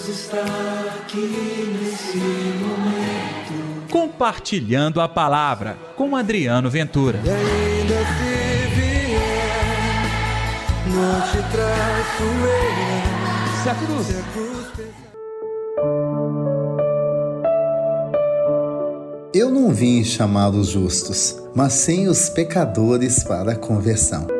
Deus está aqui nesse momento. Compartilhando a palavra com Adriano Ventura. E ainda se vier, não te traço eu. Se a cruz. Se a cruz pesar. Eu não vim chamar os justos, mas sim os pecadores para a conversão.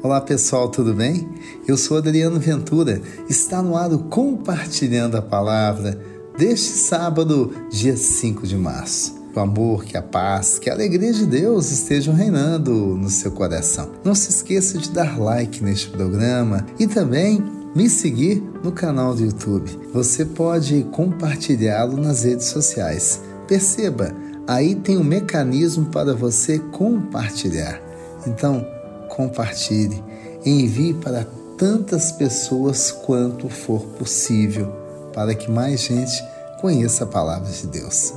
Olá pessoal, tudo bem? Eu sou Adriano Ventura. Está no ar o Compartilhando a Palavra deste sábado, dia 5 de março. Que o amor, que a paz, que a alegria de Deus estejam reinando no seu coração. Não se esqueça de dar like neste programa e também me seguir no canal do YouTube. Você pode compartilhá-lo nas redes sociais. Perceba, aí tem um mecanismo para você compartilhar. Então, compartilhe, envie para tantas pessoas quanto for possível, para que mais gente conheça a palavra de Deus.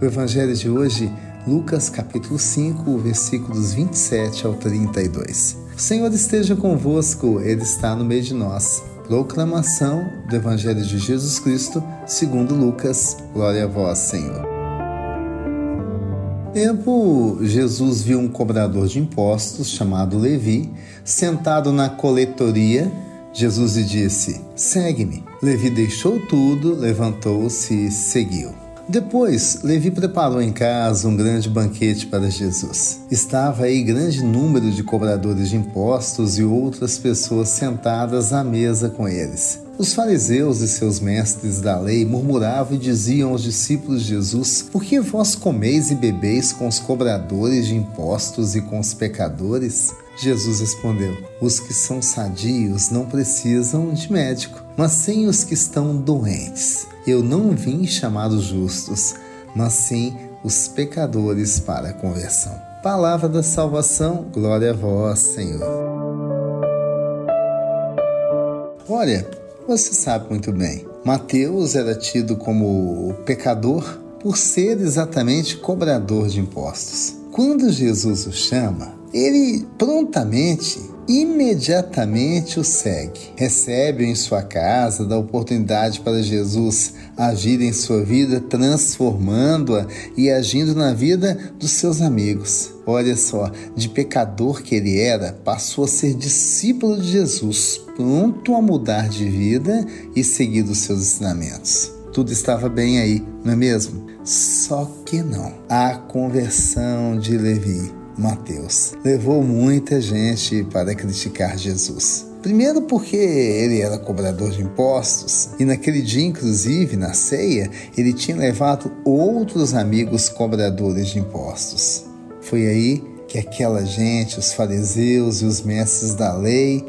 O evangelho de hoje, Lucas capítulo 5, versículos 27 ao 32. O Senhor esteja convosco, ele está no meio de nós. Proclamação do evangelho de Jesus Cristo, segundo Lucas. Glória a vós, Senhor. Tempo, Jesus viu um cobrador de impostos chamado Levi sentado na coletoria. Jesus lhe disse: Segue-me. Levi deixou tudo, levantou-se e seguiu. Depois, Levi preparou em casa um grande banquete para Jesus. Estava aí grande número de cobradores de impostos e outras pessoas sentadas à mesa com eles. Os fariseus e seus mestres da lei murmuravam e diziam aos discípulos de Jesus: Por que vós comeis e bebeis com os cobradores de impostos e com os pecadores? Jesus respondeu: Os que são sadios não precisam de médico, mas sim os que estão doentes. Eu não vim chamar os justos, mas sim os pecadores para a conversão. Palavra da salvação, glória a vós, Senhor. Olha, você sabe muito bem, Mateus era tido como pecador por ser exatamente cobrador de impostos. Quando Jesus o chama, ele prontamente, imediatamente o segue. Recebe-o em sua casa, dá oportunidade para Jesus agir em sua vida, transformando-a e agindo na vida dos seus amigos. Olha só, de pecador que ele era, passou a ser discípulo de Jesus, pronto a mudar de vida e seguir os seus ensinamentos. Tudo estava bem aí, não é mesmo? Só que não. A conversão de Levi, Mateus, levou muita gente para criticar Jesus. Primeiro, porque ele era cobrador de impostos e naquele dia, inclusive, na ceia, ele tinha levado outros amigos cobradores de impostos. Foi aí que aquela gente, os fariseus e os mestres da lei,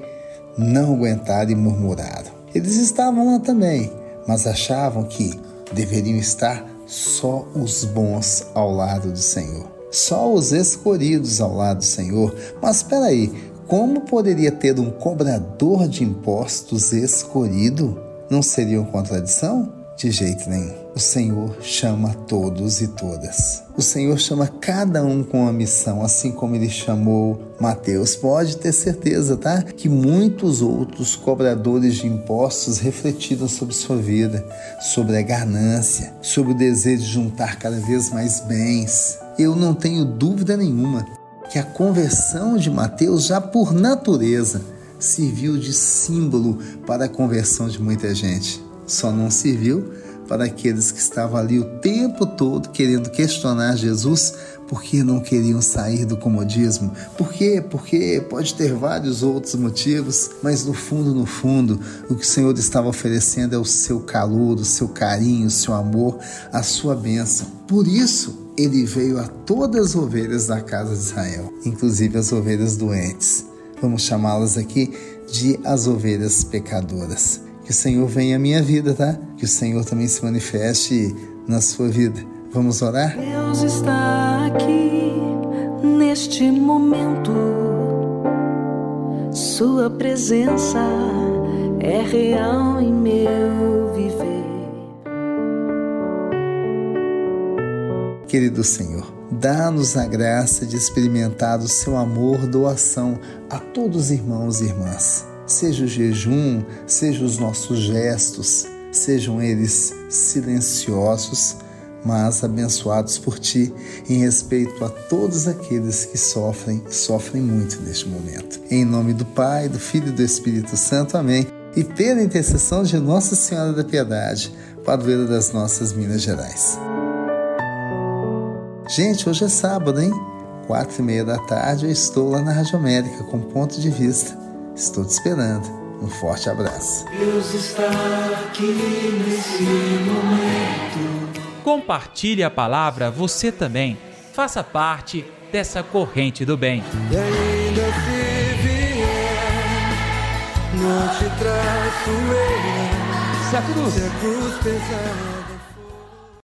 não aguentaram e murmuraram. Eles estavam lá também, mas achavam que deveriam estar só os bons ao lado do Senhor, só os escolhidos ao lado do Senhor. Mas espera aí, como poderia ter um cobrador de impostos escolhido? Não seria uma contradição? De jeito nenhum. O Senhor chama todos e todas. O Senhor chama cada um com uma missão, assim como ele chamou Mateus. Pode ter certeza, tá? Que muitos outros cobradores de impostos refletiram sobre sua vida, sobre a ganância, sobre o desejo de juntar cada vez mais bens. Eu não tenho dúvida nenhuma que a conversão de Mateus, já por natureza, serviu de símbolo para a conversão de muita gente. Só não serviu para aqueles que estavam ali o tempo todo querendo questionar Jesus porque não queriam sair do comodismo. Por quê? Porque pode ter vários outros motivos, mas no fundo, no fundo, o que o Senhor estava oferecendo é o seu calor, o seu carinho, o seu amor, a sua bênção. Por isso, ele veio a todas as ovelhas da casa de Israel, inclusive as ovelhas doentes. Vamos chamá-las aqui de as ovelhas pecadoras. Que o Senhor venha à minha vida, tá? Que o Senhor também se manifeste na sua vida. Vamos orar? Deus está aqui neste momento. Sua presença é real em meu viver. Querido Senhor, dá-nos a graça de experimentar o seu amor, doação a todos os irmãos e irmãs. seja o jejum, seja os nossos gestos, sejam eles silenciosos, mas abençoados por ti, em respeito a todos aqueles que sofrem, sofrem muito neste momento. Em nome do Pai, do Filho e do Espírito Santo. Amém. E pela intercessão de Nossa Senhora da Piedade, padroeira das nossas Minas Gerais. Gente, hoje é sábado, hein? Quatro e meia da tarde eu estou lá na Rádio América com ponto de vista. Estou te esperando. Um forte abraço. Deus está aqui nesse momento. Compartilhe a palavra você também. Faça parte dessa corrente do bem. E ainda se vier, não te traço eu. Se a cruz Se a cruz pesar.